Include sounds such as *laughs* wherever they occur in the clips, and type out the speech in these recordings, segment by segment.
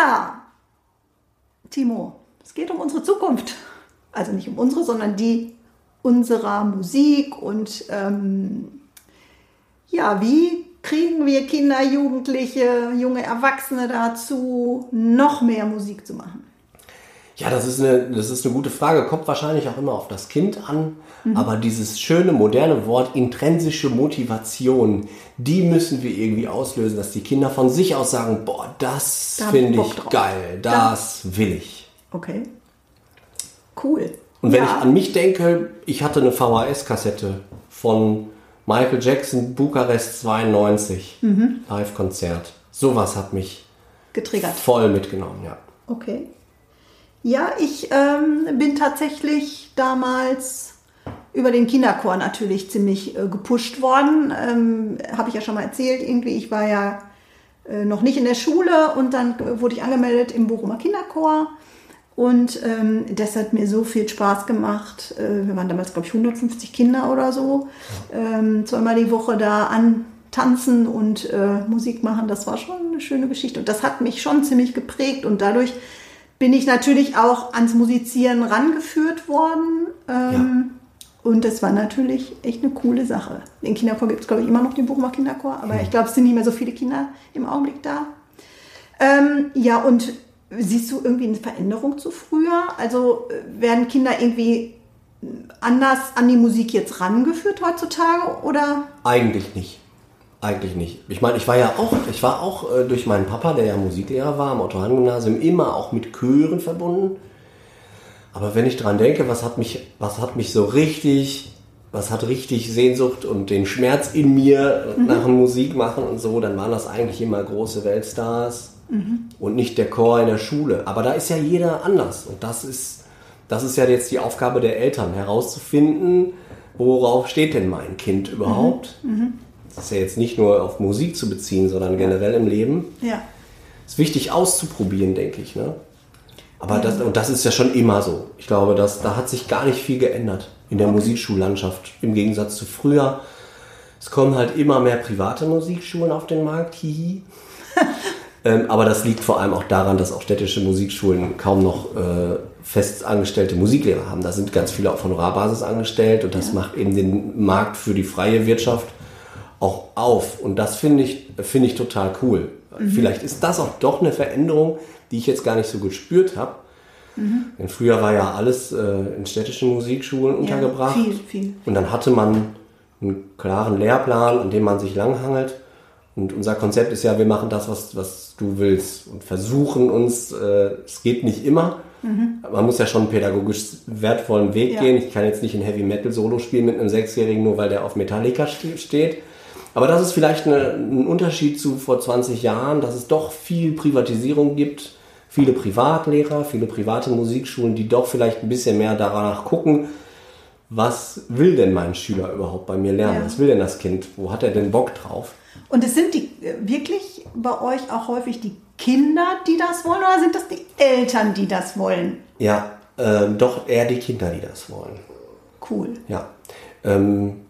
Ja, Timo, es geht um unsere Zukunft. Also nicht um unsere, sondern die unserer Musik und ähm, ja, wie kriegen wir Kinder, Jugendliche, junge Erwachsene dazu, noch mehr Musik zu machen? Ja, das ist, eine, das ist eine gute Frage. Kommt wahrscheinlich auch immer auf das Kind an. Mhm. Aber dieses schöne, moderne Wort intrinsische Motivation, die müssen wir irgendwie auslösen, dass die Kinder von sich aus sagen, boah, das da finde ich drauf. geil, das da. will ich. Okay. Cool. Und wenn ja. ich an mich denke, ich hatte eine VHS-Kassette von Michael Jackson, Bukarest 92, mhm. Live-Konzert. Sowas hat mich getriggert. Voll mitgenommen, ja. Okay. Ja, ich ähm, bin tatsächlich damals über den Kinderchor natürlich ziemlich äh, gepusht worden. Ähm, Habe ich ja schon mal erzählt, irgendwie, ich war ja äh, noch nicht in der Schule und dann äh, wurde ich angemeldet im Bochumer Kinderchor. Und ähm, das hat mir so viel Spaß gemacht. Äh, wir waren damals, glaube ich, 150 Kinder oder so. Ähm, zweimal die Woche da antanzen und äh, Musik machen. Das war schon eine schöne Geschichte. Und das hat mich schon ziemlich geprägt. Und dadurch bin ich natürlich auch ans Musizieren rangeführt worden. Ähm, ja. Und das war natürlich echt eine coole Sache. Den Kinderchor gibt es, glaube ich, immer noch, den Bochumer Kinderchor, aber mhm. ich glaube, es sind nicht mehr so viele Kinder im Augenblick da. Ähm, ja, und siehst du irgendwie eine Veränderung zu früher? Also äh, werden Kinder irgendwie anders an die Musik jetzt rangeführt heutzutage oder? Eigentlich nicht. Eigentlich nicht. Ich meine, ich war ja auch, ich war auch äh, durch meinen Papa, der ja Musiklehrer war am Otto-Hahn-Gymnasium, immer auch mit Chören verbunden. Aber wenn ich dran denke, was hat mich, was hat mich so richtig, was hat richtig Sehnsucht und den Schmerz in mir mhm. nach dem Musik machen und so, dann waren das eigentlich immer große Weltstars mhm. und nicht der Chor in der Schule. Aber da ist ja jeder anders und das ist, das ist ja jetzt die Aufgabe der Eltern, herauszufinden, worauf steht denn mein Kind überhaupt. Mhm. Das ist ja jetzt nicht nur auf Musik zu beziehen, sondern generell im Leben. Ja. Ist wichtig auszuprobieren, denke ich. Ne? Aber ja. das, und das ist ja schon immer so. Ich glaube, dass, da hat sich gar nicht viel geändert in der okay. Musikschullandschaft im Gegensatz zu früher. Es kommen halt immer mehr private Musikschulen auf den Markt, hihi. *laughs* ähm, aber das liegt vor allem auch daran, dass auch städtische Musikschulen kaum noch äh, fest angestellte Musiklehrer haben. Da sind ganz viele auf Honorarbasis angestellt und das ja. macht eben den Markt für die freie Wirtschaft auch auf. Und das finde ich, finde ich total cool. Mhm. Vielleicht ist das auch doch eine Veränderung, die ich jetzt gar nicht so gespürt habe. Mhm. Denn früher war ja alles äh, in städtischen Musikschulen ja, untergebracht. Viel, viel. Und dann hatte man einen klaren Lehrplan, an dem man sich langhangelt. Und unser Konzept ist ja, wir machen das, was, was du willst und versuchen uns, äh, es geht nicht immer. Mhm. Man muss ja schon einen pädagogisch wertvollen Weg ja. gehen. Ich kann jetzt nicht ein Heavy Metal Solo spielen mit einem Sechsjährigen, nur weil der auf Metallica steht. Aber das ist vielleicht eine, ein Unterschied zu vor 20 Jahren, dass es doch viel Privatisierung gibt, viele Privatlehrer, viele private Musikschulen, die doch vielleicht ein bisschen mehr danach gucken, was will denn mein Schüler überhaupt bei mir lernen? Ja. Was will denn das Kind? Wo hat er denn Bock drauf? Und es sind die äh, wirklich bei euch auch häufig die Kinder, die das wollen, oder sind das die Eltern, die das wollen? Ja, äh, doch eher die Kinder, die das wollen. Cool. Ja. Ähm,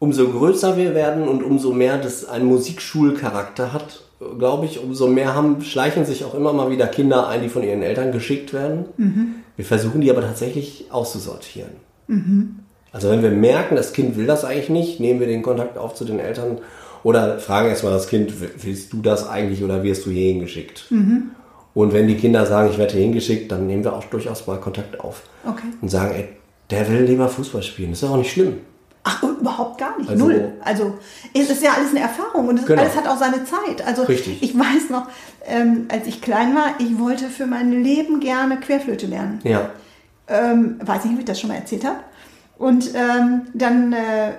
umso größer wir werden und umso mehr das einen Musikschulcharakter hat, glaube ich, umso mehr haben, schleichen sich auch immer mal wieder Kinder ein, die von ihren Eltern geschickt werden. Mhm. Wir versuchen die aber tatsächlich auszusortieren. Mhm. Also wenn wir merken, das Kind will das eigentlich nicht, nehmen wir den Kontakt auf zu den Eltern oder fragen erstmal das Kind, willst du das eigentlich oder wirst du hier hingeschickt? Mhm. Und wenn die Kinder sagen, ich werde hier hingeschickt, dann nehmen wir auch durchaus mal Kontakt auf. Okay. Und sagen, ey, der will lieber Fußball spielen. Das ist auch nicht schlimm. Ach, überhaupt gar nicht. Also, Null. Also es ist ja alles eine Erfahrung und genau. alles hat auch seine Zeit. Also Richtig. ich weiß noch, ähm, als ich klein war, ich wollte für mein Leben gerne Querflöte lernen. Ja. Ähm, weiß ich, ob ich das schon mal erzählt habe. Und ähm, dann äh,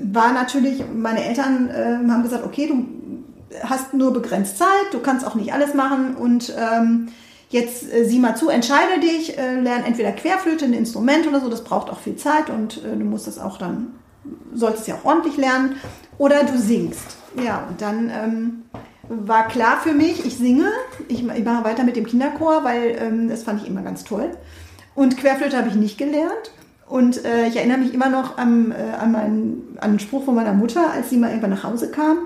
war natürlich, meine Eltern äh, haben gesagt, okay, du hast nur begrenzt Zeit, du kannst auch nicht alles machen und ähm, jetzt äh, sieh mal zu, entscheide dich, äh, lern entweder Querflöte, ein Instrument oder so, das braucht auch viel Zeit und äh, du musst das auch dann, solltest ja auch ordentlich lernen oder du singst. Ja, und dann ähm, war klar für mich, ich singe, ich, ich mache weiter mit dem Kinderchor, weil ähm, das fand ich immer ganz toll. Und Querflöte habe ich nicht gelernt. Und äh, ich erinnere mich immer noch an, äh, an, meinen, an einen Spruch von meiner Mutter, als sie mal irgendwann nach Hause kam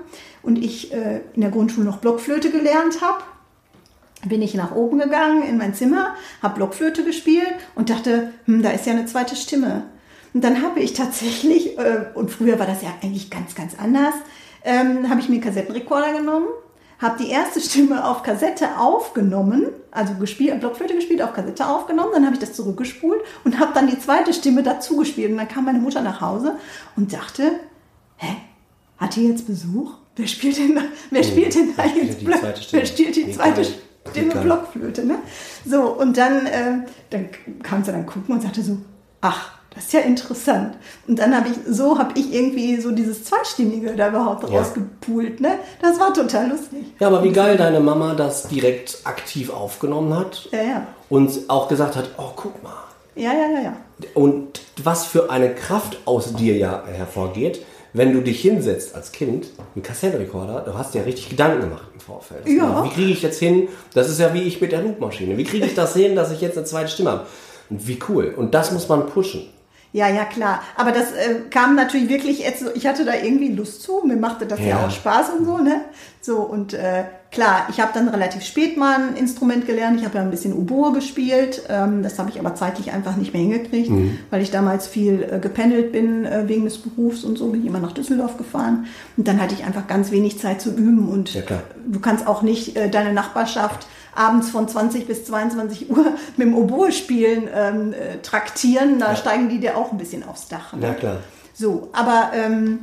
und ich äh, in der Grundschule noch Blockflöte gelernt habe. Bin ich nach oben gegangen in mein Zimmer, habe Blockflöte gespielt und dachte, hm, da ist ja eine zweite Stimme. Und dann habe ich tatsächlich, *laughs* äh, und früher war das ja eigentlich ganz, ganz anders, ähm, habe ich mir einen Kassettenrekorder genommen habe die erste Stimme auf Kassette aufgenommen, also gespielt, Blockflöte gespielt, auf Kassette aufgenommen, dann habe ich das zurückgespult und habe dann die zweite Stimme dazu gespielt. Und dann kam meine Mutter nach Hause und dachte, hä, hat die jetzt Besuch? Wer spielt denn da, wer spielt denn da jetzt wer spielt die zweite Stimme Blockflöte? Ne? So, und dann, äh, dann kam sie dann gucken und sagte so, ach, das ist ja interessant. Und dann habe ich, so habe ich irgendwie so dieses Zweistimmige da überhaupt ja. rausgepult. Ne? Das war total lustig. Ja, aber wie geil deine Mama das direkt aktiv aufgenommen hat. Ja, ja. Und auch gesagt hat, oh, guck mal. Ja, ja, ja, ja. Und was für eine Kraft aus dir ja hervorgeht, wenn du dich hinsetzt als Kind, ein Kassettenrekorder, du hast ja richtig Gedanken gemacht im Vorfeld. Ja. Wie kriege ich jetzt hin? Das ist ja wie ich mit der Loopmaschine. Wie kriege ich das hin, dass ich jetzt eine zweite Stimme habe? Und wie cool. Und das muss man pushen. Ja, ja, klar. Aber das äh, kam natürlich wirklich, jetzt, ich hatte da irgendwie Lust zu, mir machte das ja, ja auch Spaß und so, ne? So, und äh, klar, ich habe dann relativ spät mal ein Instrument gelernt. Ich habe ja ein bisschen Oboe gespielt. Ähm, das habe ich aber zeitlich einfach nicht mehr hingekriegt, mhm. weil ich damals viel äh, gependelt bin äh, wegen des Berufs und so, bin ich immer nach Düsseldorf gefahren. Und dann hatte ich einfach ganz wenig Zeit zu üben. Und ja, du kannst auch nicht äh, deine Nachbarschaft abends von 20 bis 22 Uhr *laughs* mit dem Oboe spielen ähm, äh, traktieren, da ja. steigen die dir auch ein bisschen aufs Dach. Ne? Ja, klar. So, aber ähm,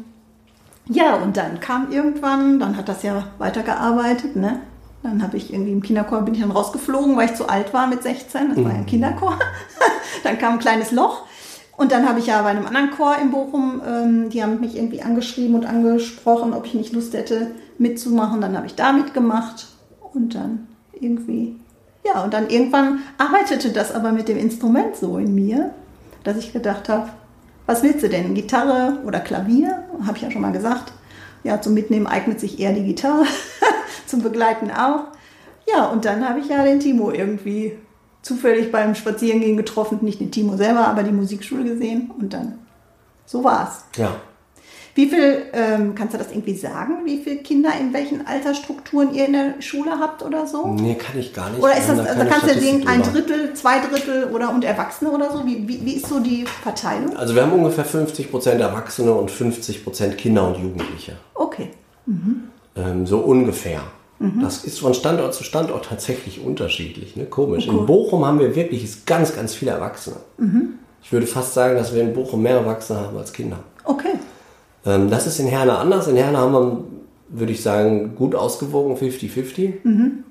ja, und dann kam irgendwann, dann hat das ja weitergearbeitet, ne? Dann habe ich irgendwie im Kinderchor bin ich dann rausgeflogen, weil ich zu alt war mit 16. Das mhm. war ja ein mhm. Kinderchor. *laughs* dann kam ein kleines Loch. Und dann habe ich ja bei einem anderen Chor in Bochum, ähm, die haben mich irgendwie angeschrieben und angesprochen, ob ich nicht Lust hätte mitzumachen. Dann habe ich da mitgemacht. Und dann irgendwie. Ja, und dann irgendwann arbeitete das aber mit dem Instrument so in mir, dass ich gedacht habe, was willst du denn? Gitarre oder Klavier? Habe ich ja schon mal gesagt. Ja, zum Mitnehmen eignet sich eher die Gitarre, *laughs* zum Begleiten auch. Ja, und dann habe ich ja den Timo irgendwie zufällig beim Spazierengehen getroffen, nicht den Timo selber, aber die Musikschule gesehen und dann so war's. Ja. Wie viel, ähm, kannst du das irgendwie sagen, wie viele Kinder in welchen Altersstrukturen ihr in der Schule habt oder so? Nee, kann ich gar nicht. Oder ist das, da also kannst du sehen, ein Drittel, zwei Drittel oder und Erwachsene oder so? Wie, wie, wie ist so die Verteilung? Also wir haben ungefähr 50 Prozent Erwachsene und 50 Prozent Kinder und Jugendliche. Okay. Mhm. Ähm, so ungefähr. Mhm. Das ist von Standort zu Standort tatsächlich unterschiedlich, ne? komisch. Okay. In Bochum haben wir wirklich ganz, ganz viele Erwachsene. Mhm. Ich würde fast sagen, dass wir in Bochum mehr Erwachsene haben als Kinder. Okay. Ähm, das ist in Herne anders. In Herne haben wir, würde ich sagen, gut ausgewogen 50-50. Mhm.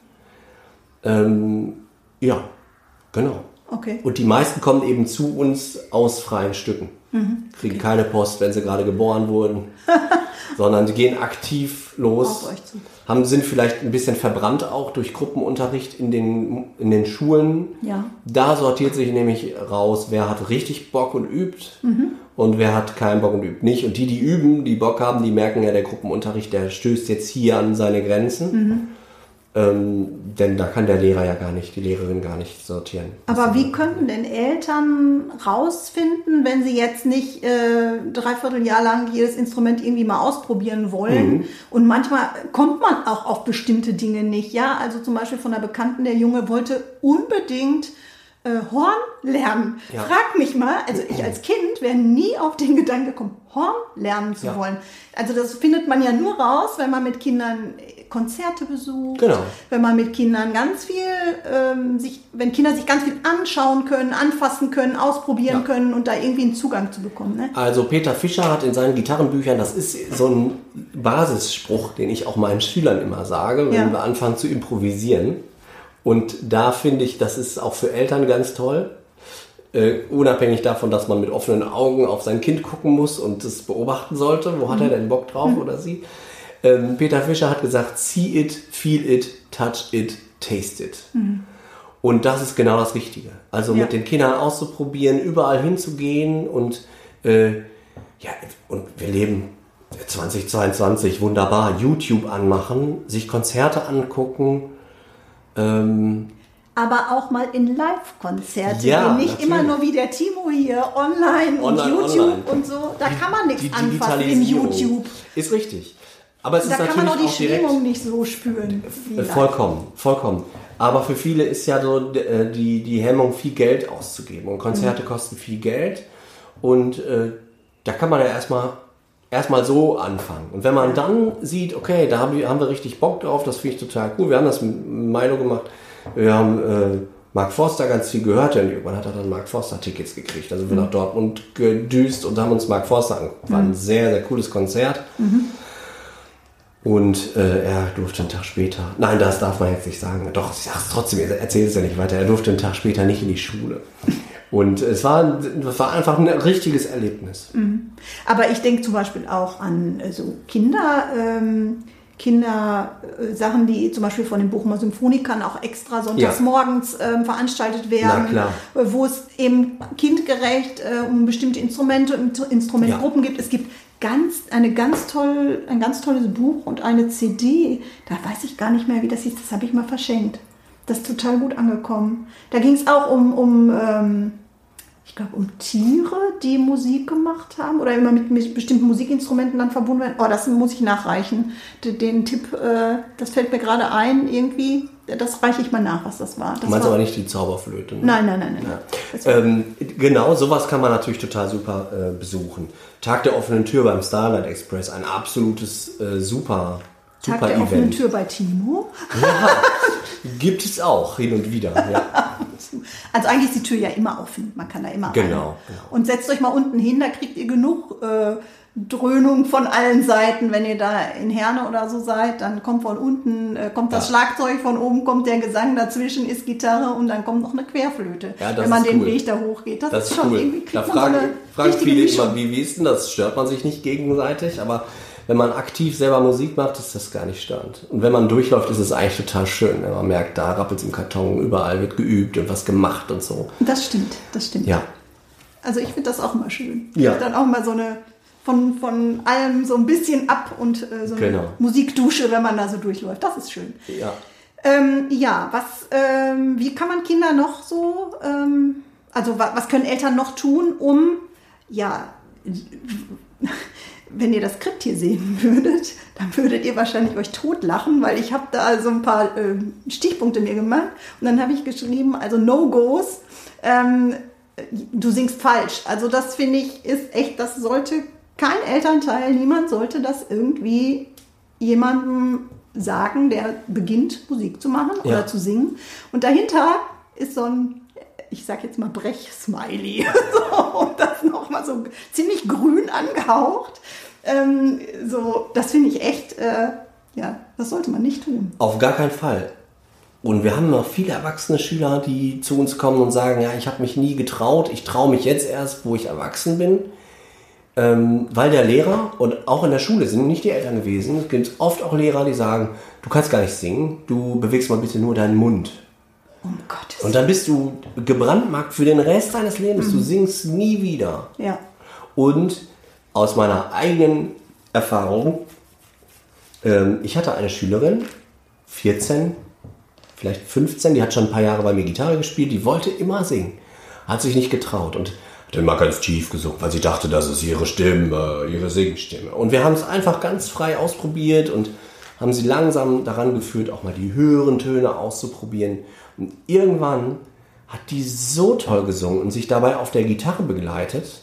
Ähm, ja, genau. Okay. Und die meisten kommen eben zu uns aus freien Stücken. Mhm. Kriegen okay. keine Post, wenn sie gerade geboren wurden, *laughs* sondern sie gehen aktiv los. Haben, sind vielleicht ein bisschen verbrannt auch durch Gruppenunterricht in den, in den Schulen. Ja. Da sortiert sich nämlich raus, wer hat richtig Bock und übt mhm. und wer hat keinen Bock und übt nicht. Und die, die üben, die Bock haben, die merken ja, der Gruppenunterricht, der stößt jetzt hier an seine Grenzen. Mhm. Ähm, denn da kann der Lehrer ja gar nicht, die Lehrerin gar nicht sortieren. Aber wie könnten denn Eltern rausfinden, wenn sie jetzt nicht äh, dreiviertel Jahr lang jedes Instrument irgendwie mal ausprobieren wollen? Mhm. Und manchmal kommt man auch auf bestimmte Dinge nicht. Ja, also zum Beispiel von einer Bekannten, der Junge wollte unbedingt äh, Horn lernen. Ja. Frag mich mal, also ich als Kind wäre nie auf den Gedanken gekommen, Horn lernen zu ja. wollen. Also das findet man ja nur raus, wenn man mit Kindern Konzerte besucht, genau. wenn man mit Kindern ganz viel, ähm, sich, wenn Kinder sich ganz viel anschauen können, anfassen können, ausprobieren ja. können und da irgendwie einen Zugang zu bekommen. Ne? Also Peter Fischer hat in seinen Gitarrenbüchern, das ist so ein Basisspruch, den ich auch meinen Schülern immer sage, wenn wir anfangen zu improvisieren und da finde ich, das ist auch für Eltern ganz toll. Uh, unabhängig davon, dass man mit offenen Augen auf sein Kind gucken muss und es beobachten sollte, wo hat er denn Bock drauf mhm. oder sie. Ähm, Peter Fischer hat gesagt, see it, feel it, touch it, taste it. Und das ist genau das Richtige. Also Ja. mit den Kindern auszuprobieren, überall hinzugehen und äh, ja, und wir leben 2022 wunderbar. YouTube anmachen, sich Konzerte angucken. Ähm, Aber auch mal in Live-Konzerte Ja. Nicht natürlich. immer nur wie der Timo hier online, Online, und YouTube online. und so. Da kann man nichts die anfassen Digitalisierung YouTube. Ist richtig. Aber es Da ist kann man natürlich auch die auch Schwingung nicht so spüren. Äh. Vollkommen, vollkommen. Aber für viele ist ja so äh, die, die Hemmung, viel Geld auszugeben. Und Konzerte kosten viel Geld. Und äh, da kann man ja erstmal erstmal so anfangen. Und wenn man dann sieht, okay, da haben wir, haben wir richtig Bock drauf, das finde ich total cool. Wir haben das mit Milo gemacht. Wir haben äh, Mark Forster ganz viel gehört. Und irgendwann hat er dann Mark Forster Tickets gekriegt. Also wir nach Dortmund gedüst und haben uns Mark Forster angeguckt. War ein sehr, sehr cooles Konzert. Und äh, er durfte einen Tag später, nein, das darf man jetzt nicht sagen, doch, ich sag's trotzdem, erzähl es ja nicht weiter, er durfte einen Tag später nicht in die Schule. *laughs* Und es war, es war einfach ein richtiges Erlebnis. Aber ich denke zum Beispiel auch an äh, so Kinder, ähm, Kinder, äh, Sachen, die zum Beispiel von den Bochumer Symphonikern auch extra sonntags Ja. morgens ähm, veranstaltet werden, äh, wo es eben kindgerecht äh, um bestimmte Instrumente und Instrumentgruppen gibt. Es gibt ganz, eine ganz toll, ein ganz tolles Buch und eine CD. Da weiß ich gar nicht mehr, wie das hieß. Das habe ich mal verschenkt. Das ist total gut angekommen. Da ging es auch um, um ähm, ich glaube, um Tiere, die Musik gemacht haben oder immer mit, mit bestimmten Musikinstrumenten dann verbunden werden. Oh, das muss ich nachreichen. Den, den Tipp, äh, das fällt mir gerade ein, irgendwie. Das reiche ich mal nach, was das war. Das Du meinst war aber nicht die Zauberflöte. Ne? nein, nein, nein, nein. Ja. Ähm, genau, sowas kann man natürlich total super äh, besuchen. Tag der offenen Tür beim Starlight Express, ein absolutes äh, super, Tag super der offenen. Tür bei Timo. Gibt es auch hin und wieder. Ja. *laughs* Also eigentlich ist die Tür ja immer offen. Man kann da immer Genau, rein. genau. Und setzt euch mal unten hin, da kriegt ihr genug äh, Dröhnung von allen Seiten. Wenn ihr da in Herne oder so seid, dann kommt von unten, äh, kommt das Ja. Schlagzeug, von oben kommt der Gesang, dazwischen ist Gitarre und dann kommt noch eine Querflöte, Ja, das wenn man den cool. Weg da hochgeht. Das, Das ist schon cool. irgendwie, Da fragen, so fragen viele Mischung. immer, wie, wie ist denn das? Stört man sich nicht gegenseitig? Aber wenn man aktiv selber Musik macht, ist das gar nicht störend. Und wenn man durchläuft, ist es eigentlich total schön. Wenn man merkt, da rappelt es im Karton, überall wird geübt und was gemacht und so. Das stimmt, das stimmt. Ja, Also ich finde das auch immer schön. Ja. Dann auch mal so eine von, von allem so ein bisschen ab und äh, so eine Genau. Musikdusche, wenn man da so durchläuft. Das ist schön. ja. Ähm, ja, was, ähm, wie kann man Kinder noch so, ähm, also wa, was können Eltern noch tun, um, ja, wenn ihr das Skript hier sehen *laughs* würdet, dann würdet ihr wahrscheinlich euch totlachen, weil ich habe da so ein paar ähm, Stichpunkte mir gemacht und dann habe ich geschrieben, also No-Gos, ähm, du singst falsch. Also das finde ich ist echt, das sollte kein Elternteil, niemand sollte das irgendwie jemandem sagen, der beginnt Musik zu machen Ja. oder zu singen. Und dahinter ist so ein, ich sag jetzt mal Brech-Smiley. *laughs* so, und das nochmal so ziemlich grün angehaucht. Ähm, so, das finde ich echt, äh, ja, das sollte man nicht tun. Auf gar keinen Fall. Und wir haben noch viele erwachsene Schüler, die zu uns kommen und sagen, ja, ich habe mich nie getraut, ich traue mich jetzt erst, wo ich erwachsen bin. Ähm, weil der Lehrer und auch in der Schule sind nicht die Eltern gewesen. Es gibt oft auch Lehrer, die sagen, du kannst gar nicht singen, du bewegst mal bitte nur deinen Mund. Um Gottes Und dann bist du gebrandmarkt für den Rest deines Lebens. Du singst nie wieder. Ja. Und aus meiner eigenen Erfahrung, ähm, ich hatte eine Schülerin, 14, vielleicht 15, die hat schon ein paar Jahre bei mir Gitarre gespielt, die wollte immer singen, hat sich nicht getraut und hat immer ganz tief gesungen, weil sie dachte, das ist ihre Stimme, ihre Singstimme. Und wir haben es einfach ganz frei ausprobiert und haben sie langsam daran geführt, auch mal die höheren Töne auszuprobieren. Und irgendwann hat die so toll gesungen und sich dabei auf der Gitarre begleitet,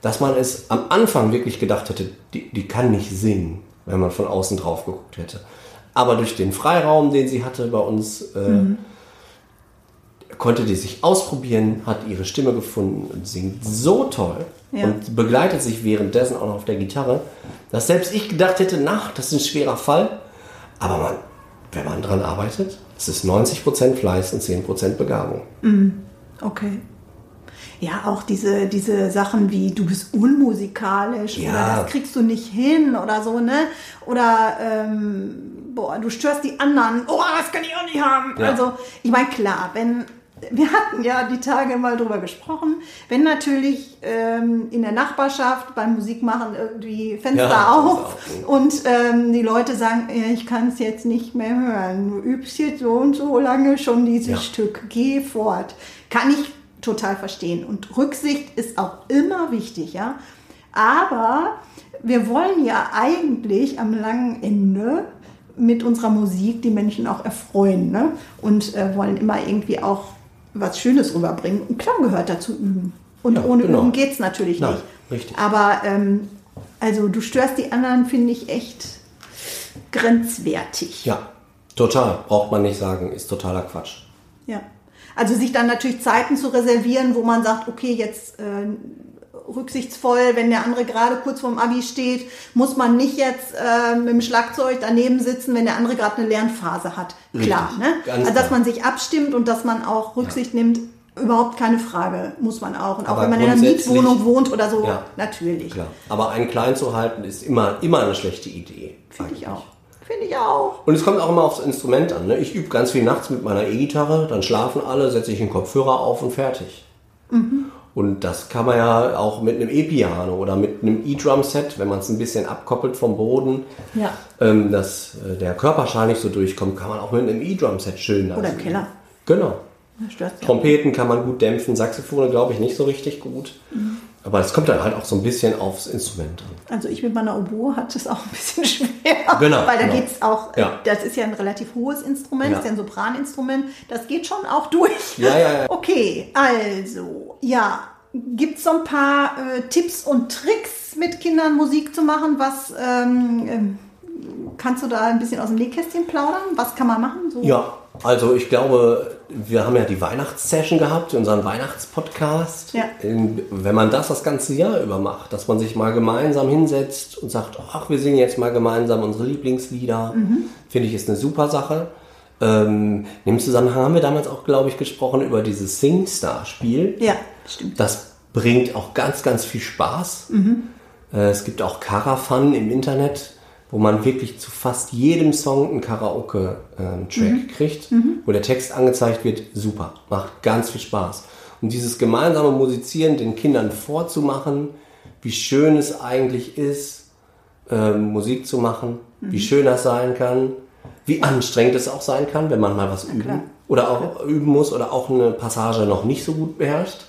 dass man es am Anfang wirklich gedacht hätte, die, die kann nicht singen, wenn man von außen drauf geguckt hätte. Aber durch den Freiraum, den sie hatte bei uns, äh, konnte die sich ausprobieren, hat ihre Stimme gefunden und singt so toll Ja. und begleitet sich währenddessen auch noch auf der Gitarre, dass selbst ich gedacht hätte, na, das ist ein schwerer Fall. Aber man, wenn man dran arbeitet, es ist 90% Fleiß und 10% Begabung. Okay. Ja, auch diese, diese Sachen wie du bist unmusikalisch Ja. oder das kriegst du nicht hin oder so, ne? Oder ähm, boah, du störst die anderen, oh, das kann ich auch nicht haben. Ja. Also, ich meine, klar, wenn wir hatten ja die Tage mal drüber gesprochen, wenn natürlich ähm, in der Nachbarschaft beim Musikmachen irgendwie Fenster Ja, auf und ähm, die Leute sagen, ich kann es jetzt nicht mehr hören, du übst jetzt so und so lange schon dieses Ja. Stück, geh fort. Kann ich total verstehen. Und Rücksicht ist auch immer wichtig, ja. Aber wir wollen ja eigentlich am langen Ende mit unserer Musik die Menschen auch erfreuen ne? und äh, wollen immer irgendwie auch was Schönes rüberbringen. Und klar gehört dazu üben. Und Ja, ohne genau. Üben geht es natürlich Nein, nicht. richtig. Aber ähm, also du störst die anderen, finde ich echt grenzwertig. Ja, total. Braucht man nicht sagen, ist totaler Quatsch. Ja. Also sich dann natürlich Zeiten zu reservieren, wo man sagt, okay, jetzt äh, rücksichtsvoll, wenn der andere gerade kurz vorm Abi steht, muss man nicht jetzt äh, mit dem Schlagzeug daneben sitzen, wenn der andere gerade eine Lernphase hat. Klar, Richtig, ne? Also dass man sich abstimmt und dass man auch Rücksicht nimmt, überhaupt keine Frage, muss man auch. Und auch Aber wenn man in einer Mietwohnung wohnt oder so, Ja. natürlich. Klar. Aber einen klein zu halten ist immer, immer eine schlechte Idee. Finde ich auch. Finde ich auch. Und es kommt auch immer aufs Instrument an. Ne? Ich übe ganz viel nachts mit meiner E-Gitarre, dann schlafen alle, setze ich den Kopfhörer auf und fertig. Und das kann man ja auch mit einem E-Piano oder mit einem E-Drum-Set, wenn man es ein bisschen abkoppelt vom Boden, Ja. ähm, dass äh, der Körperschall nicht so durchkommt, kann man auch mit einem E-Drum-Set schön Oder im. Keller. Genau. Trompeten kann man gut dämpfen, Saxophone glaube ich nicht so richtig gut. Aber es kommt dann halt auch so ein bisschen aufs Instrument an. Also ich mit meiner Oboe hatte es auch ein bisschen *laughs* schwer. Genau, Weil da genau. geht's auch, äh, Ja. das ist ja ein relativ hohes Instrument, Ja. ist ja ein Sopraninstrument. Das geht schon auch *laughs* durch. Ja, ja, ja. Okay, also, ja. Gibt es so ein paar äh, Tipps und Tricks mit Kindern Musik zu machen? Was ähm, ähm, kannst du da ein bisschen aus dem Nähkästchen plaudern? Was kann man machen? So? Ja, also ich glaube, wir haben ja die Weihnachtssession gehabt, unseren Weihnachtspodcast. Ja. Wenn man das das ganze Jahr über macht, dass man sich mal gemeinsam hinsetzt und sagt, ach, wir singen jetzt mal gemeinsam unsere Lieblingslieder, finde ich ist eine super Sache. Ähm, in dem Zusammenhang haben wir damals auch, glaube ich, gesprochen über dieses SingStar-Spiel. Ja, stimmt. Das bringt auch ganz, ganz viel Spaß. Äh, Es gibt auch Karafan im Internet, wo man wirklich zu fast jedem Song einen Karaoke-Track kriegt, wo der Text angezeigt wird. Super, macht ganz viel Spaß. Und dieses gemeinsame Musizieren den Kindern vorzumachen, wie schön es eigentlich ist, ähm, Musik zu machen, wie schön das sein kann, wie anstrengend es auch sein kann, wenn man mal was üben klar. oder auch üben muss oder auch eine Passage noch nicht so gut beherrscht.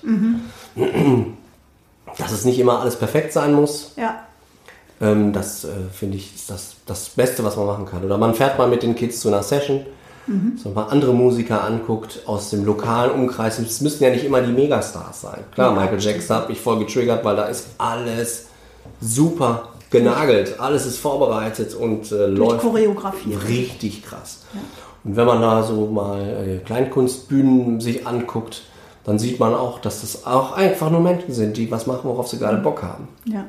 Dass es nicht immer alles perfekt sein muss, Ja, ähm, das äh, finde ich ist das, das Beste, was man machen kann. Oder man fährt mal mit den Kids zu einer Session, dass man mal andere Musiker anguckt aus dem lokalen Umkreis. Es müssen ja nicht immer die Megastars sein. Klar, Ja, Michael Jackson habe ich voll getriggert, weil da ist alles super genagelt, alles ist vorbereitet und äh, läuft choreografiert. richtig krass. Und wenn man da so mal äh, Kleinkunstbühnen sich anguckt, dann sieht man auch, dass das auch einfach nur Menschen sind, die was machen, worauf sie gerade Bock haben. Ja.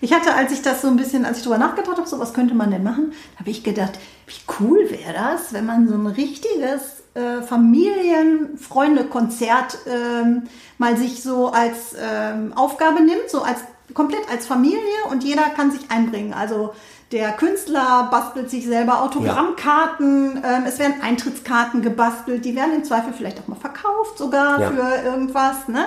Ich hatte, als ich das so ein bisschen, als ich drüber nachgedacht habe, so was könnte man denn machen, habe ich gedacht, wie cool wäre das, wenn man so ein richtiges äh, Familien-Freunde-Konzert ähm, mal sich so als ähm, Aufgabe nimmt, so als komplett als Familie und jeder kann sich einbringen. Also der Künstler bastelt sich selber Autogrammkarten, ähm, es werden Eintrittskarten gebastelt, die werden im Zweifel vielleicht auch mal verkauft sogar Ja. für irgendwas. Ne?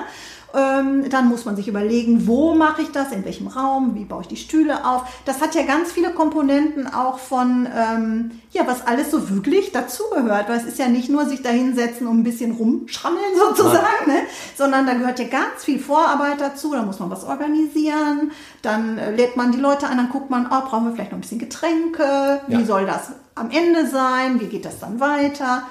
Ähm, dann muss man sich überlegen, wo mache ich das, in welchem Raum, wie baue ich die Stühle auf. Das hat ja ganz viele Komponenten auch von, ähm, ja, was alles so wirklich dazugehört. Weil es ist ja nicht nur sich da hinsetzen und ein bisschen rumschrammeln *laughs* sozusagen, ne? sondern da gehört ja ganz viel Vorarbeit dazu. Da muss man was organisieren, dann äh, lädt man die Leute ein, dann guckt man, oh, brauchen wir vielleicht noch ein bisschen Getränke, wie Ja. soll das am Ende sein, wie geht das dann weiter.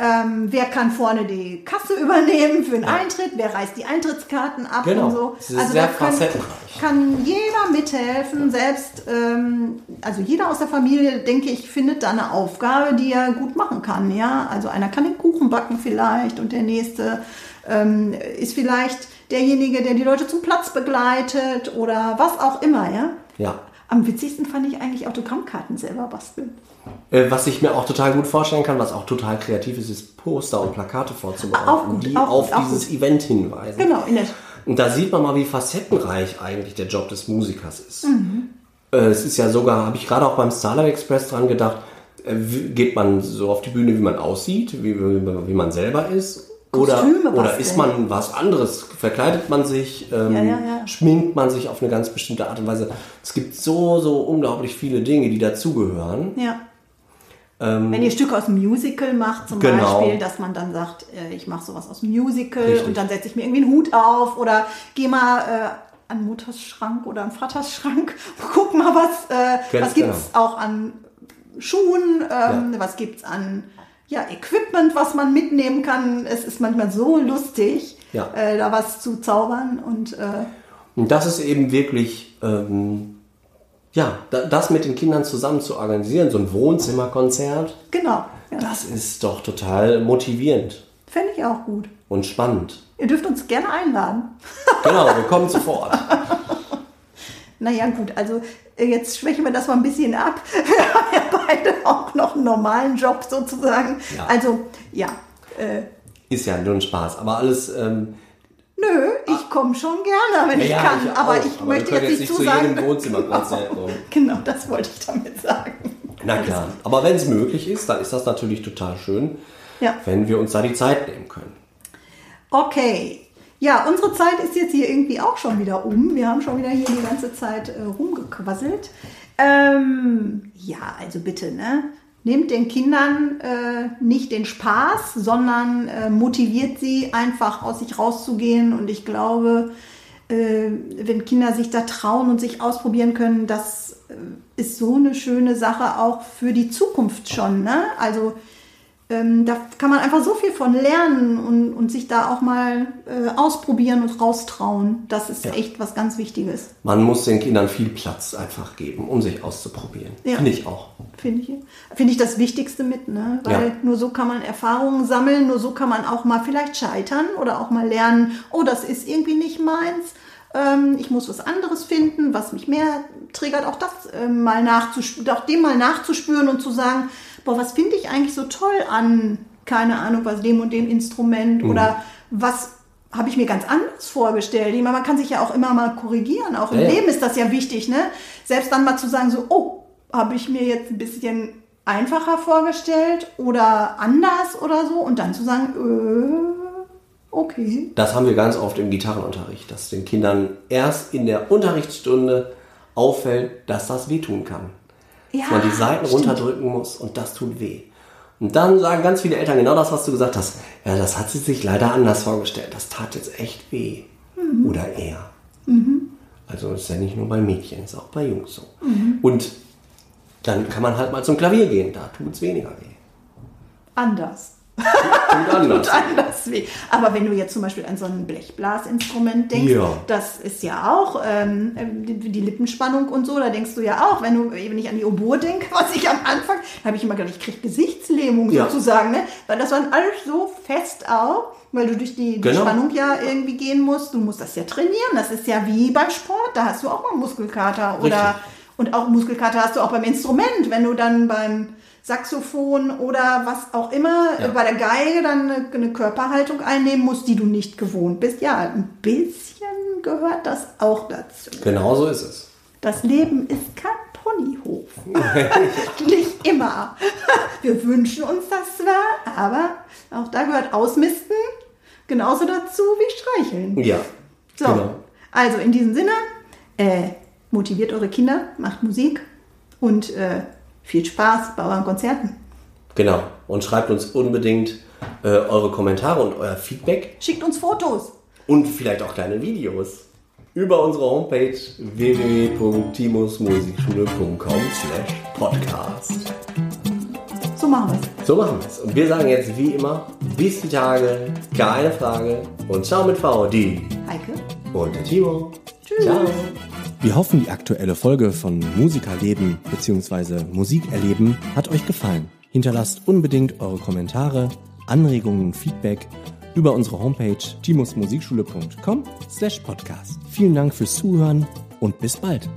Ähm, wer kann vorne die Kasse übernehmen für den Eintritt? Wer reißt die Eintrittskarten ab Genau. und so? Ist sehr da können- facettenreich. kann jeder mithelfen, selbst, ähm, also jeder aus der Familie, denke ich, findet da eine Aufgabe, die er gut machen kann. Ja, also einer kann den Kuchen backen vielleicht und der nächste ähm, ist vielleicht derjenige, der die Leute zum Platz begleitet oder was auch immer. Ja, Ja. Am witzigsten fand ich eigentlich Autogrammkarten selber basteln. Äh, Was ich mir auch total gut vorstellen kann, was auch total kreativ ist, ist Poster und Plakate vorzubereiten, Auch gut, die auch auf gut, dieses. Event hinweisen. Genau, in der Und da sieht man mal, wie facettenreich eigentlich der Job des Musikers ist. Mhm. Äh, Es ist ja sogar, habe ich gerade auch beim Starlight Express dran gedacht, äh, geht man so auf die Bühne, wie man aussieht, wie, wie man selber ist? Oder, oder ist man was anderes? Verkleidet man sich? Ähm, Ja, ja, ja. Schminkt man sich auf eine ganz bestimmte Art und Weise? Es gibt so, so unglaublich viele Dinge, die dazugehören. Ja. Wenn ihr Stücke aus dem Musical macht, zum Ähm, Genau. Beispiel, dass man dann sagt, äh, ich mache sowas aus dem Musical Richtig. und dann setze ich mir irgendwie einen Hut auf oder gehe mal äh, an Mutters Schrank oder an Vaters Schrank, *laughs* guck mal, was, äh, Ganz was gibt's auch an Schuhen, ähm, was gibt's an ja, Equipment, was man mitnehmen kann. Es ist manchmal so lustig, Ja. äh, da was zu zaubern und äh, Und das ist eben wirklich, ähm, ja, da- das mit den Kindern zusammen zu organisieren, so ein Wohnzimmerkonzert, genau, ja, das ist doch total motivierend fände ich auch gut. und spannend. Ihr dürft uns gerne einladen. Genau, wir kommen sofort. *laughs* Naja, gut, also äh, jetzt schwächen wir das mal ein bisschen ab. *laughs* Wir haben ja beide auch noch einen normalen Job sozusagen. Ja. Also, ja, äh, Ist ja nur ein Spaß, aber alles, ähm, nö, ich komme schon gerne, wenn ich ja, kann. aber auch, ich aber möchte jetzt nicht zu zu sagen. jedem Wohnzimmerkonzert *laughs* kommen. Genau, das wollte ich damit sagen. Na klar, aber wenn es möglich ist, dann ist das natürlich total schön, Ja. wenn wir uns da die Zeit nehmen können. Okay. Ja, unsere Zeit ist jetzt hier irgendwie auch schon wieder um. Wir haben schon wieder hier die ganze Zeit äh, rumgequasselt. Ähm, ja, also bitte, ne? Nehmt den Kindern äh, nicht den Spaß, sondern äh, motiviert sie einfach aus sich rauszugehen. Und ich glaube, äh, wenn Kinder sich da trauen und sich ausprobieren können, das äh, ist so eine schöne Sache auch für die Zukunft schon. Ne? Also ähm, da kann man einfach so viel von lernen und, und sich da auch mal äh, ausprobieren und raustrauen. Das ist Ja. echt was ganz Wichtiges, Man muss den Kindern viel Platz einfach geben, um sich auszuprobieren. Ja. Finde ich auch. finde ich. Finde ich das Wichtigste mit, ne? Weil Ja. nur so kann man Erfahrungen sammeln, nur so kann man auch mal vielleicht scheitern oder auch mal lernen, oh, das ist irgendwie nicht meins. Ähm, ich muss was anderes finden, was mich mehr triggert, auch das ähm, mal nachzuspüren, auch dem mal nachzuspüren und zu sagen, boah, was finde ich eigentlich so toll an, keine Ahnung, was dem und dem Instrument oder was habe ich mir ganz anders vorgestellt. Ich meine, man kann sich ja auch immer mal korrigieren, auch im ja. Leben ist das ja wichtig, ne? Selbst dann mal zu sagen, so, oh, habe ich mir jetzt ein bisschen einfacher vorgestellt oder anders oder so und dann zu sagen, äh, okay. Das haben wir ganz oft im Gitarrenunterricht, dass den Kindern erst in der Unterrichtsstunde auffällt, dass das wehtun kann. Ja, dass man die Seiten stimmt. runterdrücken muss und das tut weh. Und dann sagen ganz viele Eltern genau das, was du gesagt hast. Ja, das hat sie sich leider anders vorgestellt. Das tat jetzt echt weh. Mhm. Oder er. Also ist ja nicht nur bei Mädchen, ist auch bei Jungs so. Mhm. Und dann kann man halt mal zum Klavier gehen. Da tut es weniger weh. Anders. *laughs* Tut anders. Anders weh. Aber wenn du jetzt zum Beispiel an so ein Blechblasinstrument denkst, Ja. das ist ja auch ähm, die, die Lippenspannung und so, da denkst du ja auch, wenn du, wenn ich an die Oboe denke, *laughs* was ich am Anfang, habe ich immer gedacht, ich kriege Gesichtslähmung Ja. sozusagen, ne? Weil das dann alles so fest auch, weil du durch die, die Genau. Spannung ja irgendwie gehen musst. Du musst das ja trainieren. Das ist ja wie beim Sport, da hast du auch mal Muskelkater oder Richtig. und auch Muskelkater hast du auch beim Instrument, wenn du dann beim Saxophon oder was auch immer Ja. äh, bei der Geige dann eine, eine Körperhaltung einnehmen musst, die du nicht gewohnt bist. Ja, ein bisschen gehört das auch dazu. Genau so ist es. Das Leben ist kein Ponyhof. *laughs* nicht immer. Wir wünschen uns das zwar, aber auch da gehört Ausmisten genauso dazu wie Streicheln. Ja. So, Genau. also in diesem Sinne, äh, motiviert eure Kinder, macht Musik und äh, viel Spaß bei euren Konzerten. Genau. Und schreibt uns unbedingt äh, eure Kommentare und euer Feedback Schickt uns Fotos. und vielleicht auch kleine Videos über unsere Homepage www.timusmusikschule.com slash podcast. So machen wir es. So machen wir es. Und wir sagen jetzt wie immer, bis die Tage, keine Frage und ciao mit V, die Heike. und der Timo. Tschüss. Ciao. Wir hoffen, die aktuelle Folge von Musikerleben bzw. Musikerleben hat euch gefallen. Hinterlasst unbedingt eure Kommentare, Anregungen Feedback über unsere Homepage timusmusikschule.com slash podcast. Vielen Dank fürs Zuhören und bis bald.